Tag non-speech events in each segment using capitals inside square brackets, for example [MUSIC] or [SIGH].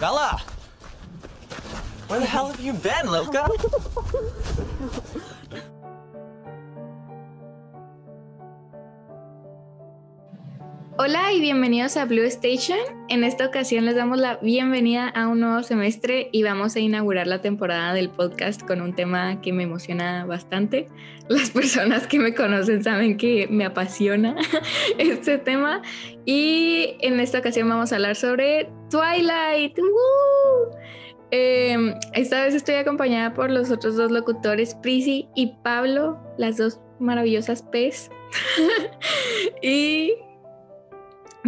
Bella! Where the hell have you been, Loca? [LAUGHS] Hola y bienvenidos a Blue Station. En esta ocasión les damos la bienvenida a un nuevo semestre y vamos a inaugurar la temporada del podcast con un tema que me emociona bastante. [LAUGHS] Las personas que me conocen saben que me apasiona [LAUGHS] este tema y en esta ocasión vamos a hablar sobre Twilight. Em, esta vez estoy acompañada por los otros dos locutores, Prisi y Pablo, las dos maravillosas P's. [LAUGHS] y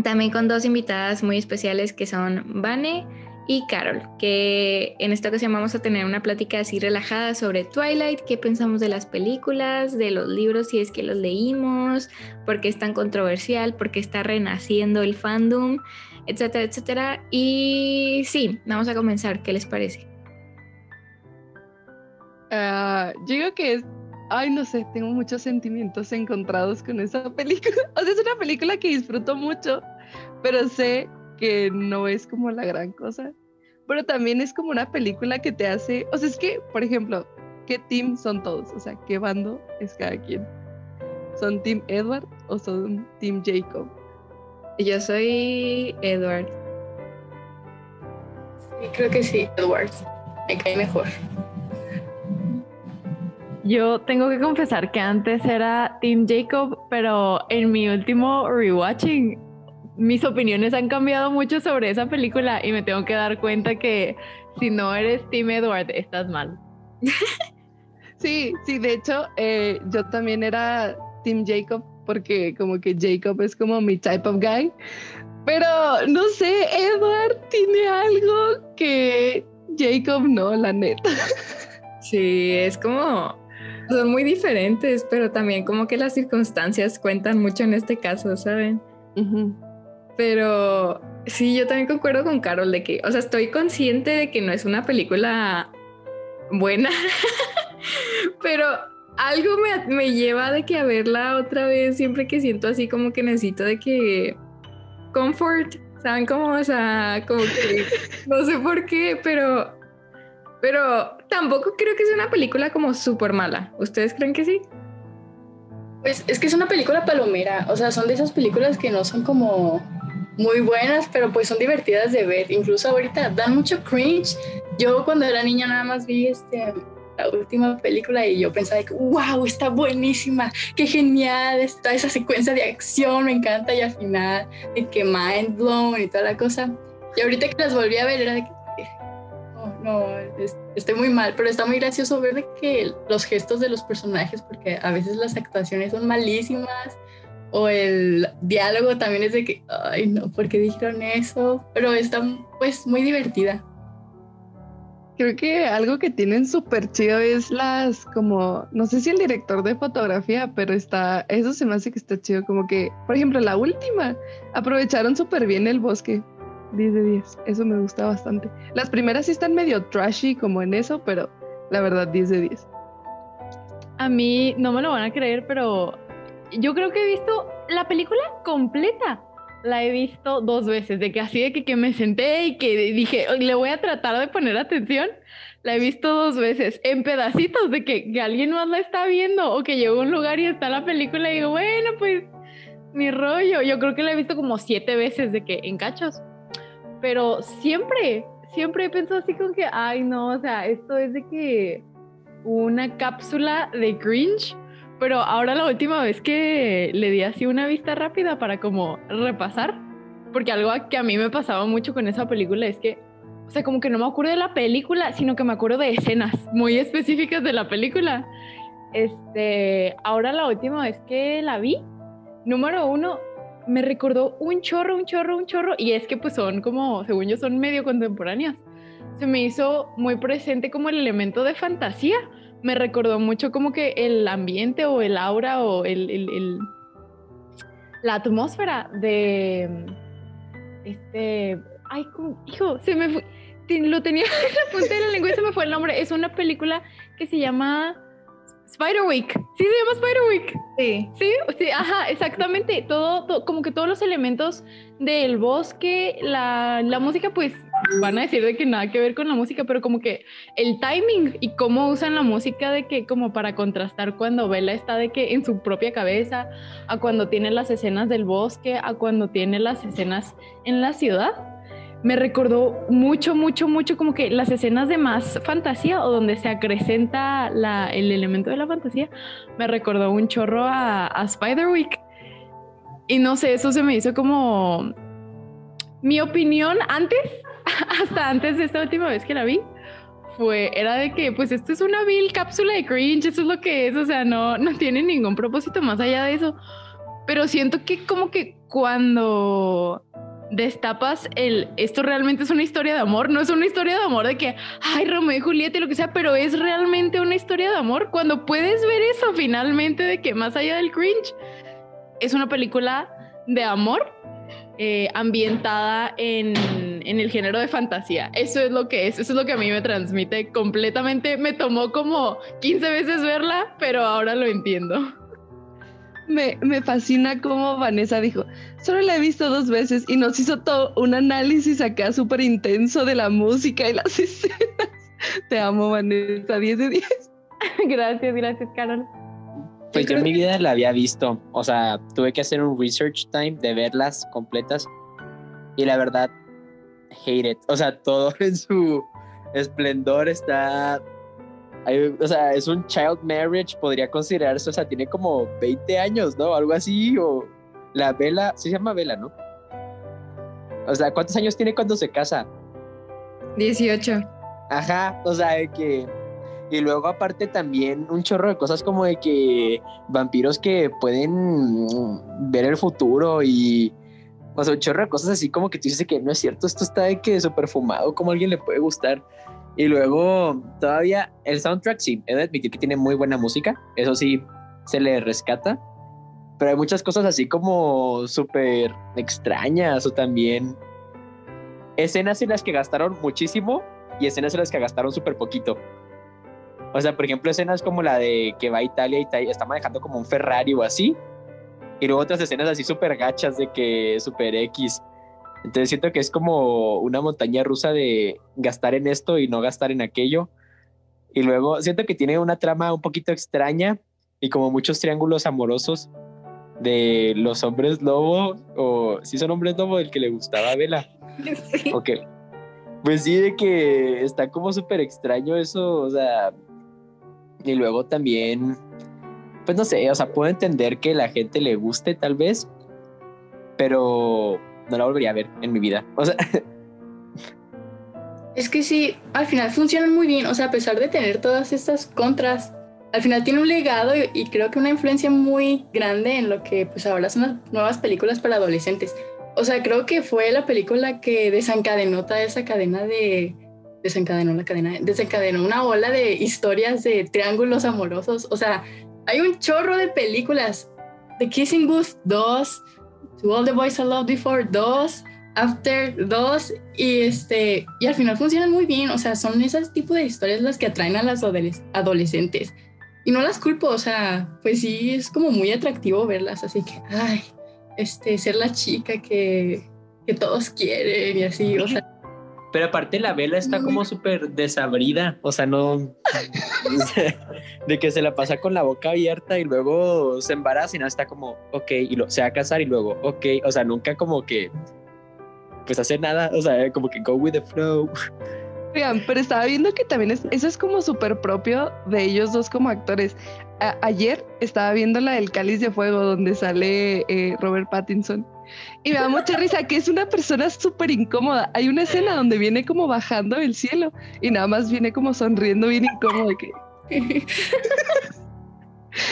también con dos invitadas muy especiales que son Vane y Carol, que en esta ocasión vamos a tener una plática así relajada sobre Twilight, qué pensamos de las películas, de los libros, si es que los leímos, por qué es tan controversial, por qué está renaciendo el fandom, etcétera, etcétera. Y sí, vamos a comenzar, ¿qué les parece? Ah, yo digo que es Ay, no sé, tengo muchos sentimientos encontrados con esa película. [LAUGHS] O sea, es una película que disfruto mucho, pero sé que no es como la gran cosa. Pero también es como una película que te hace, o sea, es que, por ejemplo, ¿qué team son todos? O sea, ¿qué bando es cada quien? ¿Son Team Edward o son Team Jacob? Yo soy Edward. Sí, creo que sí, Edward. Me cae mejor. Yo tengo que confesar que antes era Team Jacob, pero en mi último rewatching mis opiniones han cambiado mucho sobre esa película y me tengo que dar cuenta que si no eres Team Edward, estás mal. [LAUGHS] Sí, sí, de hecho, eh, yo también era Team Jacob porque como que Jacob es como mi type of guy. Pero no sé, Edward tiene algo que Jacob no, la neta. [LAUGHS] Sí, es como son muy diferentes, pero también como que las circunstancias cuentan mucho en este caso, ¿saben? Pero sí, yo también concuerdo con Carol de que, o sea, estoy consciente de que no es una película buena, [LAUGHS] pero algo me, me, lleva de que a verla otra vez siempre que siento así como que necesito de que comfort, ¿saben cómo? O sea, como que [LAUGHS] no sé por qué, pero pero tampoco creo que sea una película como súper mala. ¿Ustedes creen que sí? Pues es que es una película palomera. O sea, son de esas películas que no son como muy buenas, pero pues son divertidas de ver. Incluso ahorita dan mucho cringe. Yo cuando era niña nada más vi este, la última película y yo pensaba que, wow, está buenísima, qué genial, está esa secuencia de acción, me encanta y al final de que mind blown y toda la cosa. Y ahorita que las volví a ver era de que, no, estoy muy mal, pero está muy gracioso ver de que los gestos de los personajes, porque a veces las actuaciones son malísimas, o el diálogo también es de que, ay, no, ¿por qué dijeron eso? Pero está pues muy divertida. Creo que algo que tienen súper chido es las, como, no sé si el director de fotografía, pero está, eso se me hace que está chido, como que, por ejemplo, la última, aprovecharon súper bien el bosque, 10 de 10. Eso me gusta bastante. Las primeras sí están medio trashy como en eso, pero la verdad 10 de 10. A mí no me lo van a creer, pero yo creo que he visto la película completa. La he visto dos veces, de que así de que, me senté y que dije, le voy a tratar de poner atención. La he visto dos veces, en pedacitos, de que, que alguien más la está viendo o que llego a un lugar y está la película y digo, bueno, pues mi rollo. Yo creo que la he visto como siete veces de que en cachos pero siempre, siempre he pensado así como que, ay, no, o sea, esto es de que una cápsula de cringe, pero ahora la última vez que le di así una vista rápida para como repasar, porque algo que a mí me pasaba mucho con esa película es que, o sea, como que no me acuerdo de la película, sino que me acuerdo de escenas muy específicas de la película. Este, ahora la última vez que la vi, número uno, me recordó un chorro, un chorro, un chorro, y es que pues son como, según yo, son medio contemporáneas. Se me hizo muy presente como el elemento de fantasía. Me recordó mucho como que el ambiente o el aura o el, el, la atmósfera de este, ay, hijo, se me fue, lo tenía [LAUGHS] en la punta de la lengua y se me fue el nombre. Es una película que se llama Spiderwick. Sí, se llama Spiderwick. Sí. Sí, sí, ajá, exactamente. Todo, como que todos los elementos del bosque, la, la, música, pues van a decir de que nada que ver con la música, pero como que el timing y cómo usan la música de que como para contrastar cuando Bella está de que en su propia cabeza, a cuando tiene las escenas del bosque, a cuando tiene las escenas en la ciudad. Me recordó mucho, mucho, mucho como que las escenas de más fantasía o donde se acrecenta la, el elemento de la fantasía, me recordó un chorro a, a Spiderwick. Y no sé, eso se me hizo como mi opinión antes, [LAUGHS] hasta antes de esta última vez que la vi, fue, era de que, pues esto es una vil cápsula de cringe, eso es lo que es, o sea, no, no tiene ningún propósito más allá de eso. Pero siento que como que cuando destapas el, esto realmente es una historia de amor, no es una historia de amor de que, ay, Romeo y Julieta y lo que sea, pero es realmente una historia de amor, cuando puedes ver eso finalmente de que más allá del cringe, es una película de amor eh, ambientada en, en, el género de fantasía. Eso es lo que es, eso es lo que a mí me transmite completamente. Me tomó como 15 veces verla, pero ahora lo entiendo. Me, me fascina cómo Vanessa dijo, solo la he visto dos veces y nos hizo todo un análisis acá súper intenso de la música y las [LAUGHS] escenas. Te amo, Vanessa, 10 de 10. [LAUGHS] gracias, gracias, Carol. Pues yo en mi vida la había visto, o sea, tuve que hacer un research time de verlas completas y la verdad, hate it. O sea, todo [LAUGHS] en su esplendor está, o sea, es un child marriage, podría considerarse, o sea, tiene como 20 años, ¿no? Algo así, o la vela, se llama vela, ¿no? O sea, ¿cuántos años tiene cuando se casa? 18. Ajá, o sea, que y luego aparte también un chorro de cosas como de que vampiros que pueden ver el futuro y... O sea, un chorro de cosas así como que tú dices que no es cierto, esto está de que súper fumado, como alguien le puede gustar. Y luego todavía el soundtrack sí, he de admitir que tiene muy buena música, eso sí, se le rescata. Pero hay muchas cosas así como súper extrañas o también escenas en las que gastaron muchísimo y escenas en las que gastaron súper poquito. O sea, por ejemplo, escenas como la de que va a Italia y está manejando como un Ferrari o así. Y luego otras escenas así súper gachas de que súper X. Entonces siento que es como una montaña rusa de gastar en esto y no gastar en aquello. Y luego siento que tiene una trama un poquito extraña y como muchos triángulos amorosos de los hombres lobo o si son hombres lobo el que le gustaba a Vela. [LAUGHS] Sí. Ok. Pues sí, de que está como súper extraño eso, o sea, y luego también, pues no sé, o sea, puedo entender que la gente le guste tal vez, pero no la volvería a ver en mi vida. O sea, [LAUGHS] Es que sí, al final funcionan muy bien, o sea, a pesar de tener todas estas contras, al final tiene un legado y, y creo que una influencia muy grande en lo que pues ahora son las nuevas películas para adolescentes. O sea, creo que fue la película que desencadenó toda esa cadena de... Desencadenó la cadena, desencadenó una ola de historias de triángulos amorosos. O sea, hay un chorro de películas. The Kissing Booth 2, To All the Boys I Loved Before 2, After 2 y este y al final funcionan muy bien, o sea, son esas tipo de historias las que atraen a las adoles- adolescentes. Y no las culpo, o sea, pues sí es como muy atractivo verlas, así que ay, este ser la chica que que todos quieren y así, o sea, pero aparte la vela está como súper desabrida, o sea, no... [LAUGHS] de que se la pasa con la boca abierta y luego se embaraza y nada, está como, ok, y lo, se va a casar y luego, ok, o sea, nunca como que, pues hacer nada, o sea, como que go with the flow. Oigan, pero estaba viendo que también es, eso es como súper propio de ellos dos como actores. A- ayer estaba viendo la del Cáliz de Fuego donde sale eh, Robert Pattinson y me da mucha risa que es una persona súper incómoda. Hay una escena donde viene como bajando del cielo y nada más viene como sonriendo bien incómodo que... [LAUGHS]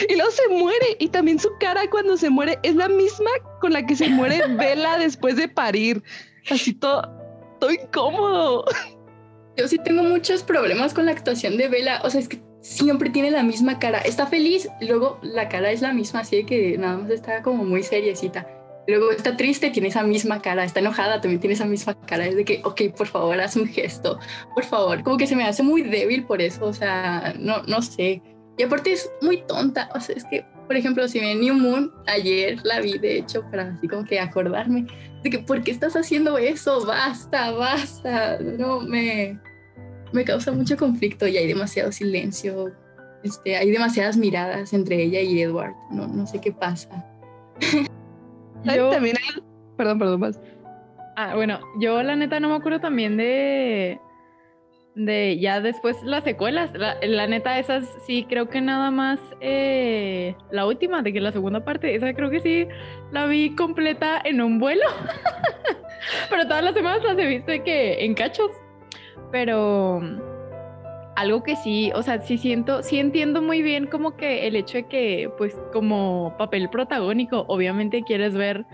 Y luego se muere y también su cara cuando se muere es la misma con la que se muere Bella después de parir. Así todo, todo incómodo. yo sí tengo muchos problemas con la actuación de Bella, o sea, es que siempre tiene la misma cara. Está feliz, luego la cara es la misma, así que nada más está como muy seriecita. Luego está triste, tiene esa misma cara. Está enojada, también tiene esa misma cara. Es de que, ok, por favor, haz un gesto. Por favor. Como que se me hace muy débil por eso. O sea, no, no sé. Y aparte es muy tonta. O sea, es que, por ejemplo, si ven New Moon, ayer la vi, de hecho, para así como que acordarme. de que, ¿por qué estás haciendo eso? Basta, basta. No, me, me causa mucho conflicto y hay demasiado silencio. Este, hay demasiadas miradas entre ella y Edward. No, no sé qué pasa. [LAUGHS] Yo... También hay... Perdón, perdón, más. Ah, bueno, yo la neta no me acuerdo también de de ya después las secuelas. La, neta, esas sí creo que nada más eh, la última, de que la segunda parte, esa creo que sí la vi completa en un vuelo. [LAUGHS] Pero todas las semanas las he visto que en cachos. Pero algo que sí, o sea, sí siento, sí entiendo muy bien como que el hecho de que, pues, como papel protagónico, obviamente quieres ver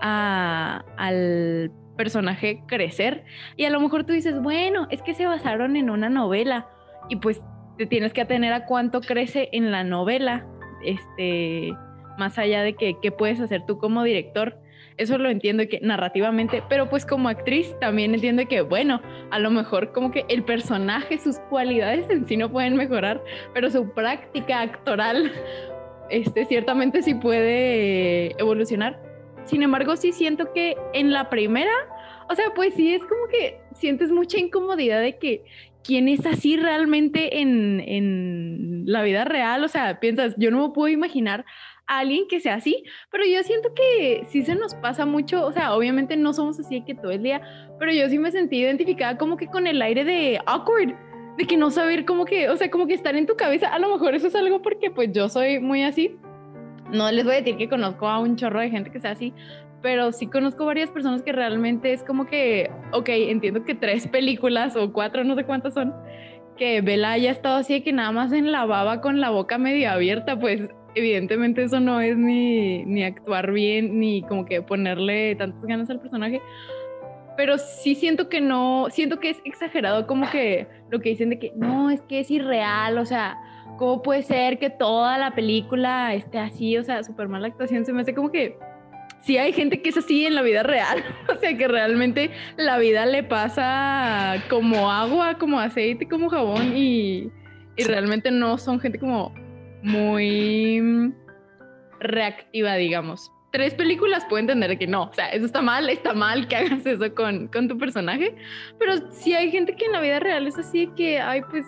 a, al personaje crecer. Y a lo mejor tú dices, bueno, es que se basaron en una novela y pues te tienes que atener a cuánto crece en la novela, este, más allá de que qué puedes hacer tú como director. Eso lo entiendo que narrativamente, pero pues como actriz también entiendo que, bueno, a lo mejor como que el personaje, sus cualidades en sí no pueden mejorar, pero su práctica actoral, este, ciertamente sí puede evolucionar. Sin embargo, sí siento que en la primera, o sea, pues sí es como que sientes mucha incomodidad de que quién es así realmente en, en la vida real. O sea, piensas, yo no puedo imaginar a alguien que sea así, pero yo siento que sí se nos pasa mucho, o sea, obviamente no somos así que todo el día, pero yo sí me sentí identificada como que con el aire de awkward, de que no saber cómo que, o sea, como que estar en tu cabeza, a lo mejor eso es algo porque pues yo soy muy así, no les voy a decir que conozco a un chorro de gente que sea así, pero sí conozco varias personas que realmente es como que, ok, entiendo que tres películas o cuatro, no sé cuántas son, que Bella haya estado así de que nada más en la baba con la boca medio abierta, pues evidentemente eso no es ni, ni actuar bien, ni como que ponerle tantas ganas al personaje. Pero sí siento que no, siento que es exagerado como que lo que dicen de que no, es que es irreal, o sea, ¿cómo puede ser que toda la película esté así? O sea, súper mala actuación. Se me hace como que sí hay gente que es así en la vida real. [LAUGHS] o sea, que realmente la vida le pasa como agua, como aceite, como jabón y, y realmente no son gente como muy reactiva, digamos. Tres películas puedo entender que no, o sea, eso está mal, está mal que hagas eso con, con tu personaje, pero sí hay gente que en la vida real es así que, ay, pues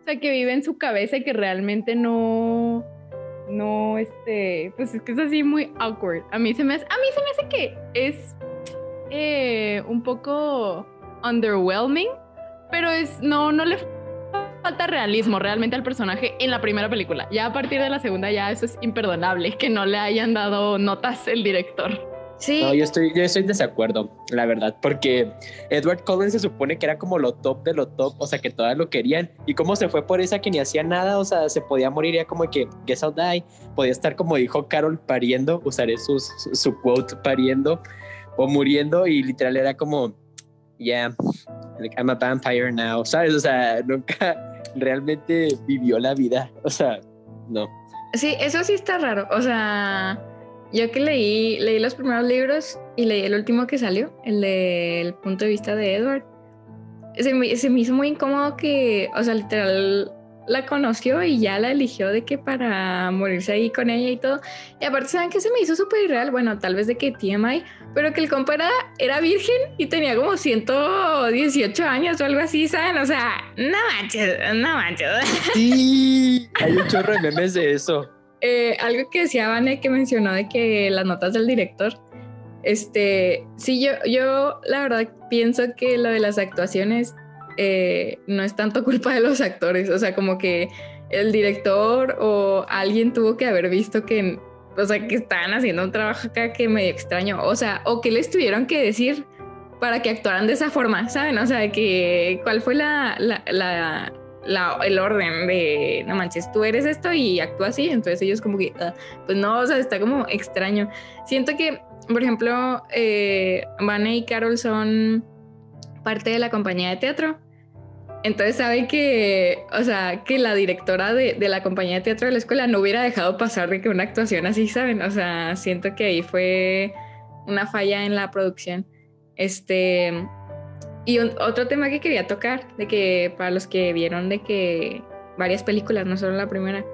o sea, que vive en su cabeza y que realmente no, no, este, pues es que es así muy awkward. A mí se me hace, a mí se me hace que es eh, un poco underwhelming, pero es, no, no le falta realismo realmente al personaje en la primera película. Ya a partir de la segunda ya eso es imperdonable, que no le hayan dado notas el director. Sí. No, yo estoy, yo estoy desacuerdo, la verdad, porque Edward Cullen se supone que era como lo top de lo top, o sea, que todas lo querían. Y cómo se fue por esa que ni hacía nada, o sea, se podía morir ya como que, guess I'll die. Podía estar como dijo Carol pariendo, usaré su, su quote pariendo o muriendo, y literal era como, yeah, like, I'm a vampire now, ¿sabes? O sea, nunca realmente vivió la vida, [LAUGHS] o sea, no. Sí, eso sí está raro, o sea yo que leí, leí los primeros libros y leí el último que salió, el del punto de vista de Edward. Se me, se me hizo muy incómodo que, o sea, literal la conoció y ya la eligió de que para morirse ahí con ella y todo. Y aparte, ¿saben que se me hizo súper irreal? Bueno, tal vez de que TMI, pero que el compa era, virgen y tenía como 118 años o algo así, ¿saben? O sea, no manches, no manches. Sí, hay un chorro de memes de eso. [LAUGHS] Eh, algo que decía Vane que mencionó de que las notas del director, este, sí, yo, yo la verdad pienso que lo de las actuaciones eh, no es tanto culpa de los actores, o sea, como que el director o alguien tuvo que haber visto que, o sea, que estaban haciendo un trabajo acá que medio extraño, o sea, o que les tuvieron que decir para que actuaran de esa forma, ¿saben? O sea, que cuál fue la, la el orden de, no manches, tú eres esto y actúa así, entonces ellos como que, ah, pues no, o sea, está como extraño. Siento que, por ejemplo, eh, Vane y Carol son parte de la compañía de teatro. Entonces sabe que, o sea, que la directora de, de, la compañía de teatro de la escuela no hubiera dejado pasar de que una actuación así, ¿saben? O sea, siento que ahí fue una falla en la producción. Este, y otro tema que quería tocar, de que para los que vieron de que varias películas, no solo la primera,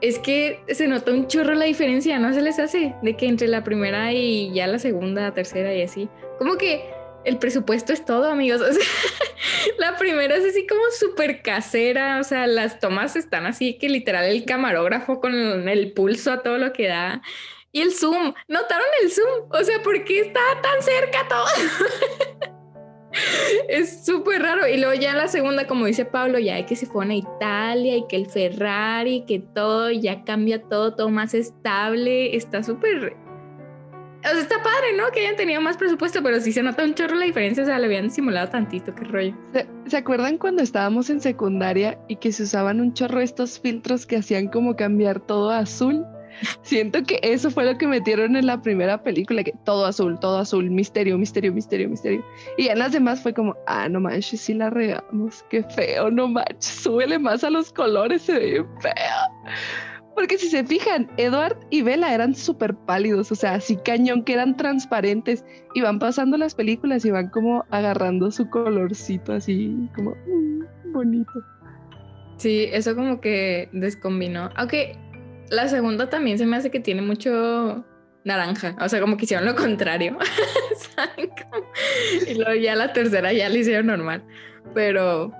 es que se nota un chorro la diferencia, ¿no se les hace? De que entre la primera y ya la segunda, tercera y así. Como que el presupuesto es todo, amigos. [LAUGHS] La primera es así como súper casera, o sea, las tomas están así que literal el camarógrafo con el pulso a todo lo que da. Y el zoom, ¿notaron el zoom? O sea, ¿por qué está tan cerca todo? [LAUGHS] es súper raro. Y luego ya la segunda, como dice Pablo, ya hay que se fue a Italia y que el Ferrari, que todo, ya cambia todo, todo más estable. Está súper o sea, está padre, ¿no? Que hayan tenido más presupuesto, pero sí se nota un chorro la diferencia. O sea, le habían simulado tantito, qué rollo. ¿Se, acuerdan cuando estábamos en secundaria y que se usaban un chorro estos filtros que hacían como cambiar todo a azul? Siento que eso fue lo que metieron en la primera película, que todo azul, todo azul, misterio, misterio, misterio, misterio. Y en las demás fue como, ah, no manches, sí la regamos, qué feo, no manches, súbele más a los colores, se ve feo. Porque si se fijan, Edward y Bella eran súper pálidos, o sea, así cañón que eran transparentes y van pasando las películas y van como agarrando su colorcito así como mm, bonito. Sí, eso como que descombinó. Aunque la segunda también se me hace que tiene mucho naranja, o sea, como que hicieron lo contrario. [LAUGHS] Y luego ya la tercera ya la hicieron normal, pero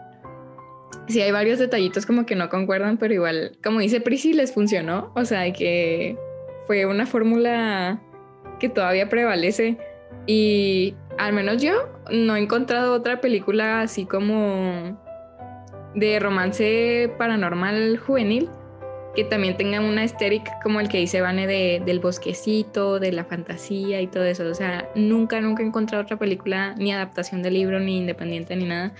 sí hay varios detallitos como que no concuerdan, pero igual, como dice Prisi, les funcionó. O sea, que fue una fórmula que todavía prevalece. Y al menos yo no he encontrado otra película así como de romance paranormal juvenil que también tenga una estética como el que dice Vane de, del bosquecito, de la fantasía y todo eso. O sea, nunca, nunca he encontrado otra película, ni adaptación de libro, ni independiente, ni nada,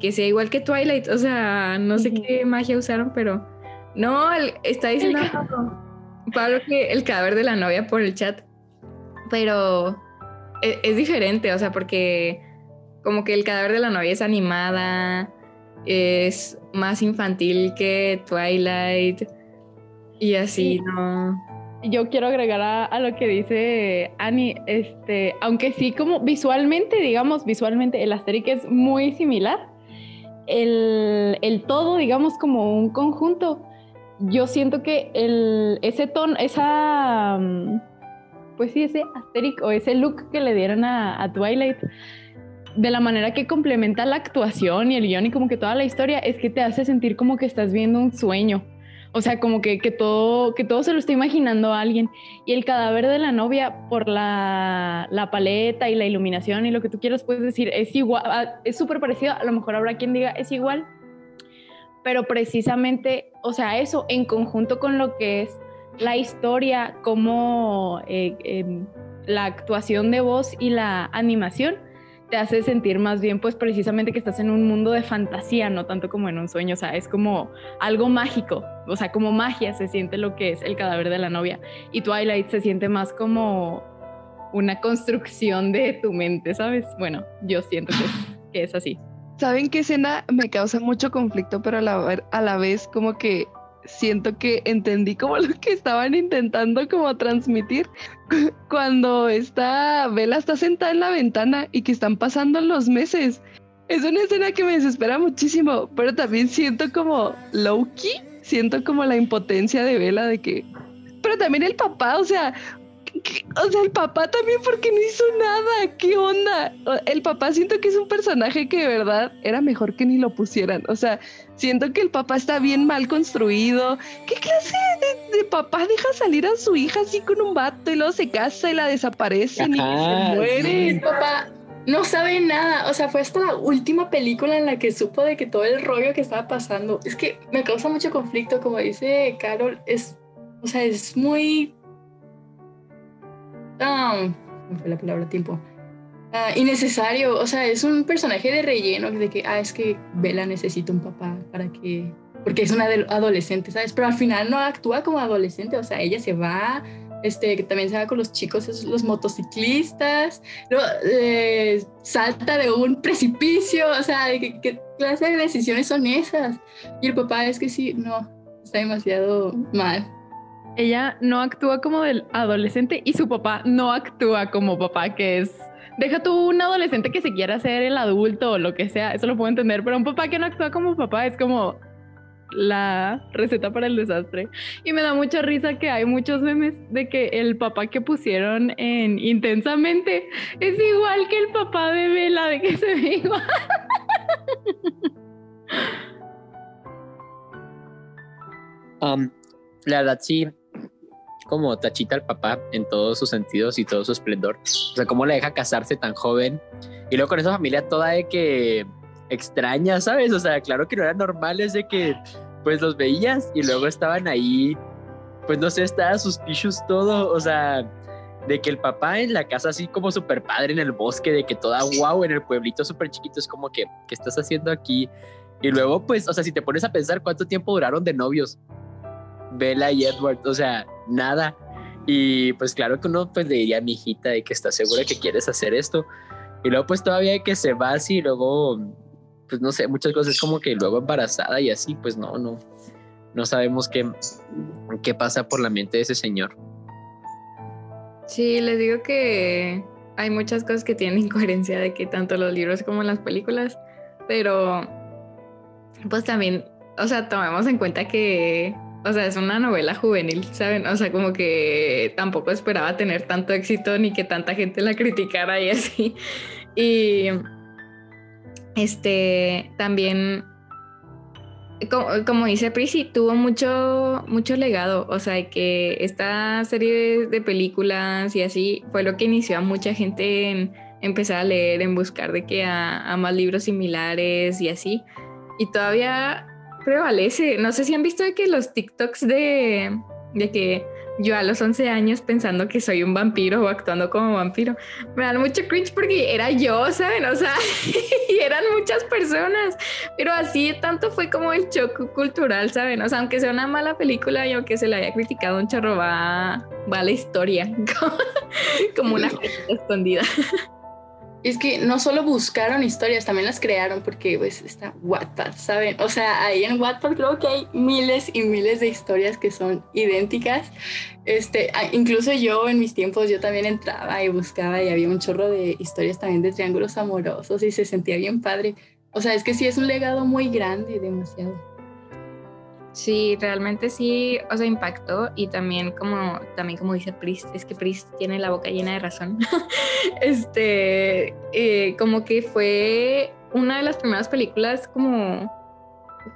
que sea igual que Twilight. O sea, no sé qué magia usaron, pero no, está diciendo Pablo que el cadáver de la novia por el chat, pero es, es, diferente, o sea, porque como que el cadáver de la novia es animada, es más infantil que Twilight y así, ¿no? yo quiero agregar a, lo que dice Annie, este, aunque sí como visualmente, digamos, visualmente el Asterix es muy similar, el, todo, digamos, como un conjunto, yo siento que el, ese tono, esa, mm, pues sí, ese Asterix o ese look que le dieron a, Twilight, de la manera que complementa la actuación y el guion y como que toda la historia, es que te hace sentir como que estás viendo un sueño. O sea, como que, todo, que todo se lo está imaginando a alguien. Y el cadáver de la novia, por la, paleta y la iluminación y lo que tú quieras, puedes decir, es igual, ah, es súper parecido. A lo mejor habrá quien diga, es igual. Pero precisamente, o sea, eso en conjunto con lo que es la historia, como eh, em, la actuación de voz y la animación, te hace sentir más bien pues precisamente que estás en un mundo de fantasía, no tanto como en un sueño, o sea, es como algo mágico, o sea, como magia se siente lo que es el cadáver de la novia y Twilight se siente más como una construcción de tu mente, ¿sabes? Bueno, yo siento que es, que es así. ¿Saben qué escena me causa mucho conflicto, pero a la, a la vez como que siento que entendí como lo que estaban intentando como transmitir [LAUGHS] cuando está Bella está sentada en la ventana y que están pasando los meses. Es una escena que me desespera muchísimo, pero también siento como Loki, siento como la impotencia de Bella de que pero también el papá, o sea, o sea, el papá también porque no hizo nada. ¿Qué onda? El papá siento que es un personaje que de verdad era mejor que ni lo pusieran. O sea, siento que el papá está bien mal construido. ¿Qué clase de, papá deja salir a su hija así con un vato y luego se casa y la desaparece y se muere? El papá no sabe nada. O sea, fue hasta la última película en la que supo de que todo el rollo que estaba pasando. Es que me causa mucho conflicto, como dice Carol, es, o sea, es muy no fue la palabra tiempo. Ah, innecesario, o sea, es un personaje de relleno de que, ah, es que Bella necesita un papá para que, porque es una adolescente, ¿sabes? Pero al final no actúa como adolescente, o sea, ella se va, este, que también se va con los chicos, los motociclistas, eh, salta de un precipicio, o sea, ¿qué, ¿qué, clase de decisiones son esas? Y el papá es que sí, no, está demasiado mal ella no actúa como del adolescente y su papá no actúa como papá, que es... Deja tú un adolescente que se quiera ser el adulto o lo que sea, eso lo puedo entender, pero un papá que no actúa como papá es como... la receta para el desastre. Y me da mucha risa que hay muchos memes de que el papá que pusieron en Intensamente es igual que el papá de Vela, de que se ve igual. [LAUGHS] Um, la verdad sí, como tachita al papá en todos sus sentidos y todo su esplendor. O sea, cómo le deja casarse tan joven. Y luego con esa familia toda de que extraña, ¿sabes? O sea, claro que no eran normales de que pues los veías y luego estaban ahí, pues no sé, estaban sus tissues todo, o sea, de que el papá en la casa así como súper padre en el bosque, de que toda guau en el pueblito súper chiquito, es como que, ¿qué estás haciendo aquí? Y luego, pues, o sea, si te pones a pensar cuánto tiempo duraron de novios, Bella y Edward, o sea, nada. Y pues claro que uno pues le diría a mi hijita de que está segura que quieres hacer esto. Y luego pues todavía que se va así y luego pues no sé, muchas cosas como que luego embarazada y así, pues no, no, no sabemos qué, qué pasa por la mente de ese señor. Sí, les digo que hay muchas cosas que tienen [LAUGHS] incoherencia de que tanto los libros como las películas, pero pues también, o sea, tomemos en cuenta que, o sea, es una novela juvenil, ¿saben? O sea, como que tampoco esperaba tener tanto éxito ni que tanta gente la criticara y así. Y este, también, como, dice Prissy, tuvo mucho, mucho legado, o sea, que esta serie de películas y así fue lo que inició a mucha gente en empezar a leer, en buscar de que a, más libros similares y así. Y todavía prevalece. No sé si han visto de que los TikToks de, de que yo a los 11 años pensando que soy un vampiro o actuando como vampiro. Me dan mucho cringe porque era yo, ¿saben? O sea, [LAUGHS] y eran muchas personas, pero así tanto fue como el choque cultural, ¿saben? O sea, aunque sea una mala película y aunque se le haya criticado un chorro, va, va la historia [LAUGHS] como una escondida. Es que no solo buscaron historias, también las crearon porque pues está Wattpad, ¿saben? O sea, ahí en Wattpad creo que hay miles y miles de historias que son idénticas. Este, incluso yo en mis tiempos yo también entraba y buscaba y había un chorro de historias también de triángulos amorosos y se sentía bien padre. O sea, es que sí es un legado muy grande, demasiado. Sí, realmente sí, o sea, impactó y también como, también como dice Priest, es que Priest tiene la boca llena de razón. [LAUGHS] este, eh, como que fue una de las primeras películas como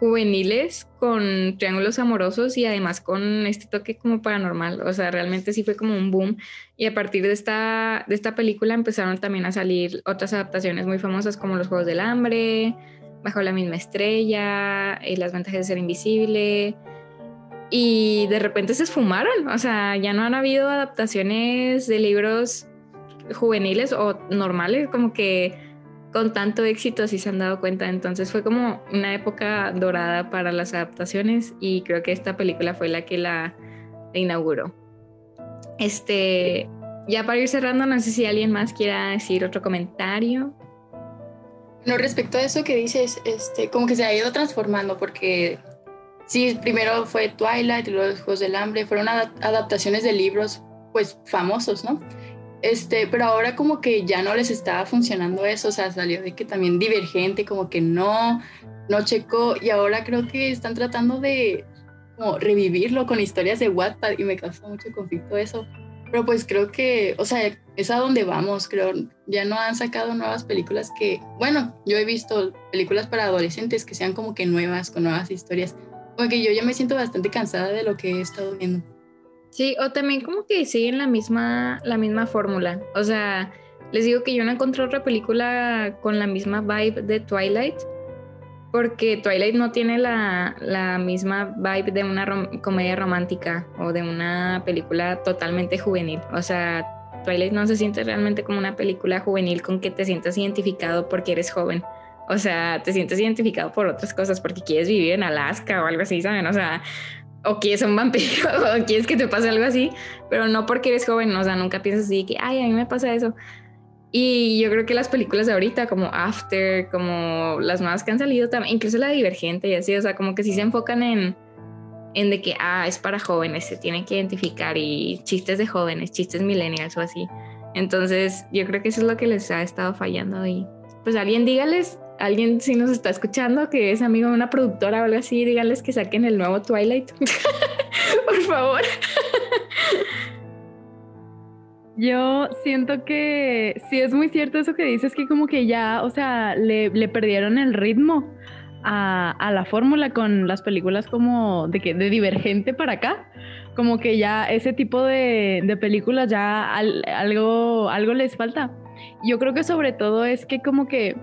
juveniles con triángulos amorosos y además con este toque como paranormal, o sea, realmente sí fue como un boom y a partir de esta, de esta película empezaron también a salir otras adaptaciones muy famosas como Los Juegos del Hambre, bajo la misma estrella, y las ventajas de ser invisible. Y de repente se esfumaron, o sea, ya no han habido adaptaciones de libros juveniles o normales, como que con tanto éxito si se han dado cuenta. Entonces fue como una época dorada para las adaptaciones y creo que esta película fue la que la, la inauguró. Este, ya para ir cerrando, no sé si alguien más quiera decir otro comentario. No, respecto a eso que dices, este, como que se ha ido transformando, porque sí, primero fue Twilight y luego los Juegos del Hambre, fueron adaptaciones de libros, pues, famosos, ¿no? Este, pero ahora como que ya no les estaba funcionando eso, o sea, salió de que también Divergente, como que no, no checó, y ahora creo que están tratando de como revivirlo con historias de Wattpad, y me causó mucho conflicto eso. Pero pues creo que, o sea, es a donde vamos, creo. Ya no han sacado nuevas películas que, bueno, yo he visto películas para adolescentes que sean como que nuevas, con nuevas historias. Porque yo ya me siento bastante cansada de lo que he estado viendo. Sí, o también como que siguen la misma, la misma fórmula. O sea, les digo que yo no encontré otra película con la misma vibe de Twilight porque Twilight no tiene la, misma vibe de una comedia romántica o de una película totalmente juvenil. O sea, Twilight no se siente realmente como una película juvenil con que te sientas identificado porque eres joven. O sea, te sientes identificado por otras cosas, porque quieres vivir en Alaska o algo así, ¿saben? O sea, o quieres un vampiro [LAUGHS] o quieres que te pase algo así, pero no porque eres joven, o sea, nunca piensas así que, ay, a mí me pasa eso. Y yo creo que las películas de ahorita, como After, como las nuevas que han salido también, incluso la Divergente y así, o sea, como que sí se enfocan en, en de que, ah, es para jóvenes, se tienen que identificar y chistes de jóvenes, chistes millennials o así. Entonces, yo creo que eso es lo que les ha estado fallando y pues alguien dígales alguien si nos está escuchando, que es amigo de una productora o algo así, díganles que saquen el nuevo Twilight. [LAUGHS] Por favor. [LAUGHS] Yo siento que sí es muy cierto eso que dices, que como que ya, o sea, le, le perdieron el ritmo a, a la fórmula con las películas como de, que, de Divergente para acá. Como que ya ese tipo de, de películas ya al- algo, algo les falta. Yo creo que sobre todo es que como que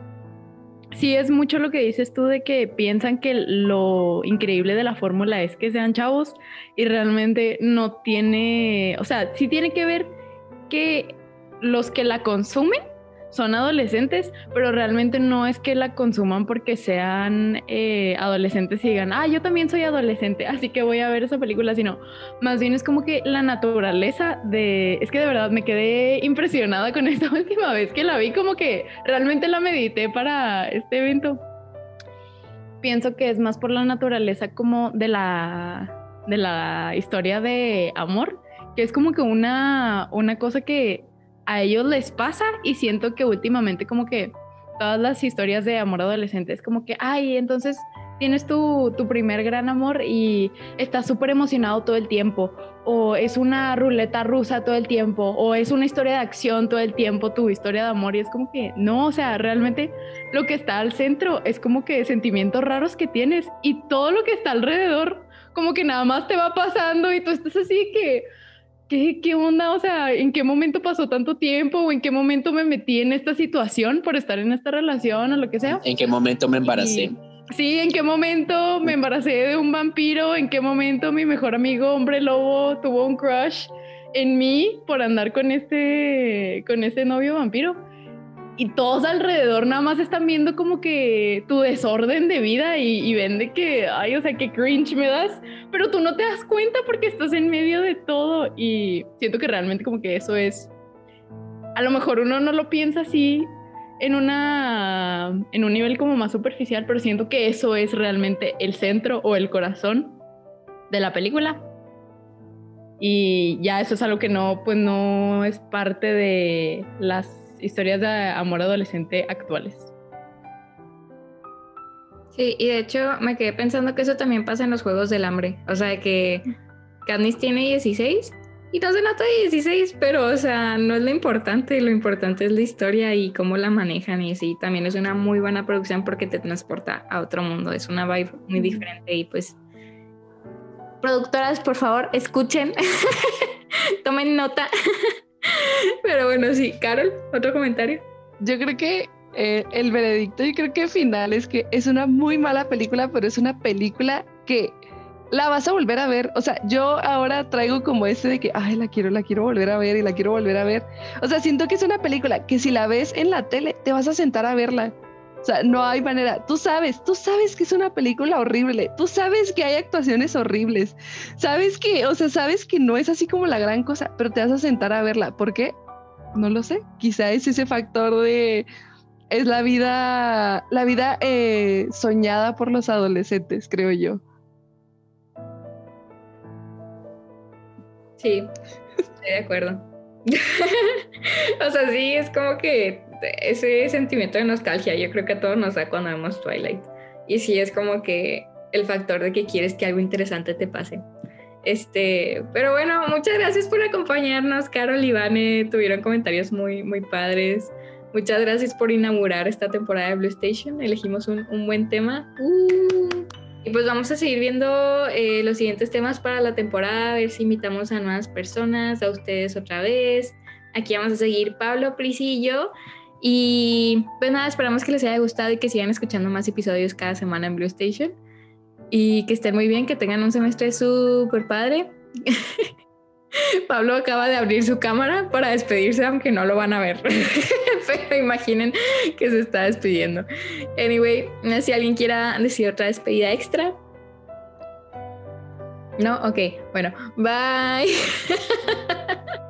sí es mucho lo que dices tú de que piensan que lo increíble de la fórmula es que sean chavos y realmente no tiene, o sea, sí tiene que ver que los que la consumen son adolescentes, pero realmente no es que la consuman porque sean eh, adolescentes y digan, ah, yo también soy adolescente, así que voy a ver esa película, sino más bien es como que la naturaleza de, es que de verdad me quedé impresionada con [LAUGHS] esta última vez que la vi, como que realmente la medité para este evento. Pienso que es más por la naturaleza como de la, de la historia de amor, que es como que una, una cosa que a ellos les pasa y siento que últimamente como que todas las historias de amor adolescente es como que, ay, entonces tienes tu, tu primer gran amor y estás súper emocionado todo el tiempo, o es una ruleta rusa todo el tiempo, o es una historia de acción todo el tiempo, tu historia de amor, y es como que, no, o sea, realmente lo que está al centro es como que sentimientos raros que tienes y todo lo que está alrededor, como que nada más te va pasando y tú estás así que... ¿Qué, ¿Qué onda? O sea, ¿en qué momento pasó tanto tiempo? ¿O en qué momento me metí en esta situación por estar en esta relación o lo que sea? ¿En qué momento me embaracé? Y- sí, ¿en qué momento me embaracé de un vampiro? ¿En qué momento mi mejor amigo hombre lobo tuvo un crush en mí por andar con este, con este novio vampiro? Y todos alrededor nada más están viendo como que tu desorden de vida y, y ven de que, ay, o sea, qué cringe me das, pero tú no te das cuenta porque estás en medio de todo y siento que realmente como que eso es, a lo mejor uno no lo piensa así en una en un nivel como más superficial, pero siento que eso es realmente el centro o el corazón de la película. Y ya eso es algo que no pues no es parte de las historias de amor adolescente actuales. Sí, y de hecho me quedé pensando que eso también pasa en los Juegos del Hambre. O sea, que Katniss tiene 16 y no se nota 16, pero o sea, no es lo importante. Lo importante es la historia y cómo la manejan. Y sí, también es una muy buena producción porque te transporta a otro mundo. Es una vibe muy diferente y pues... Productoras, por favor, escuchen. [LAUGHS] Tomen nota. [LAUGHS] pero bueno, sí. Carol, otro comentario. Yo creo que eh, el veredicto, yo creo que final es que es una muy mala película, pero es una película que la vas a volver a ver. O sea, yo ahora traigo como ese de que, ay, la quiero, la quiero volver a ver y la quiero volver a ver. O sea, siento que es una película que si la ves en la tele, te vas a sentar a verla. O sea, no hay manera. Tú sabes, tú sabes que es una película horrible. Tú sabes que hay actuaciones horribles. Sabes que, o sea, sabes que no es así como la gran cosa, pero te vas a sentar a verla. ¿Por qué? No lo sé. Quizá es ese factor de es la vida, la vida eh, soñada por los adolescentes, creo yo. Sí, estoy de acuerdo. [LAUGHS] o sea, sí, es como que ese sentimiento de nostalgia, yo creo que a todos nos da cuando vemos Twilight. Y sí, es como que el factor de que quieres que algo interesante te pase. Este, pero bueno, muchas gracias por acompañarnos, Carol y Vane. Tuvieron comentarios muy, muy padres. Muchas gracias por inaugurar esta temporada de Blue Station. Elegimos un, un buen tema. Uh. Y pues vamos a seguir viendo eh, los siguientes temas para la temporada, a ver si invitamos a nuevas personas, a ustedes otra vez. Aquí vamos a seguir Pablo, Prisi y yo. Y pues nada, esperamos que les haya gustado y que sigan escuchando más episodios cada semana en Blue Station. Y que estén muy bien, que tengan un semestre súper padre. [LAUGHS] Pablo acaba de abrir su cámara para despedirse, aunque no lo van a ver. [LAUGHS] Pero imaginen que se está despidiendo. Anyway, si alguien quiera decir otra despedida extra. No, ok, bueno, bye. [LAUGHS]